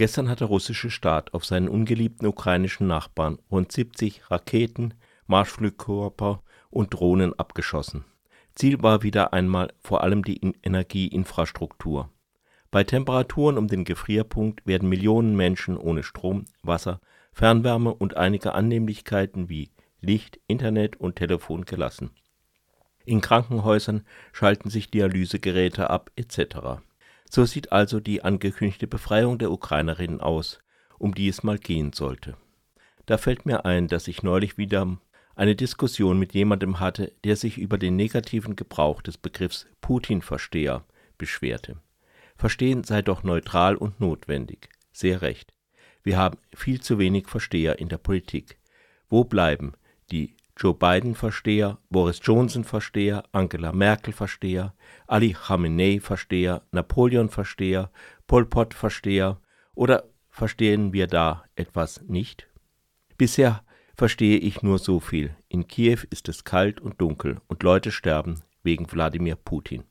Gestern hat der russische Staat auf seinen ungeliebten ukrainischen Nachbarn rund 70 Raketen, Marschflugkörper und Drohnen abgeschossen. Ziel war wieder einmal vor allem die Energieinfrastruktur. Bei Temperaturen um den Gefrierpunkt werden Millionen Menschen ohne Strom, Wasser, Fernwärme und einige Annehmlichkeiten wie Licht, Internet und Telefon gelassen. In Krankenhäusern schalten sich Dialysegeräte ab etc. So sieht also die angekündigte Befreiung der Ukrainerinnen aus, um die es mal gehen sollte. Da fällt mir ein, dass ich neulich wieder eine Diskussion mit jemandem hatte, der sich über den negativen Gebrauch des Begriffs Putin-Versteher beschwerte. Verstehen sei doch neutral und notwendig. Sehr recht. Wir haben viel zu wenig Versteher in der Politik. Wo bleiben die Joe Biden-Versteher, Boris Johnson-Versteher, Angela Merkel-Versteher, Ali Khamenei-Versteher, Napoleon-Versteher, Pol Pot-Versteher oder verstehen wir da etwas nicht? Bisher verstehe ich nur so viel. In Kiew ist es kalt und dunkel und Leute sterben wegen Wladimir Putin.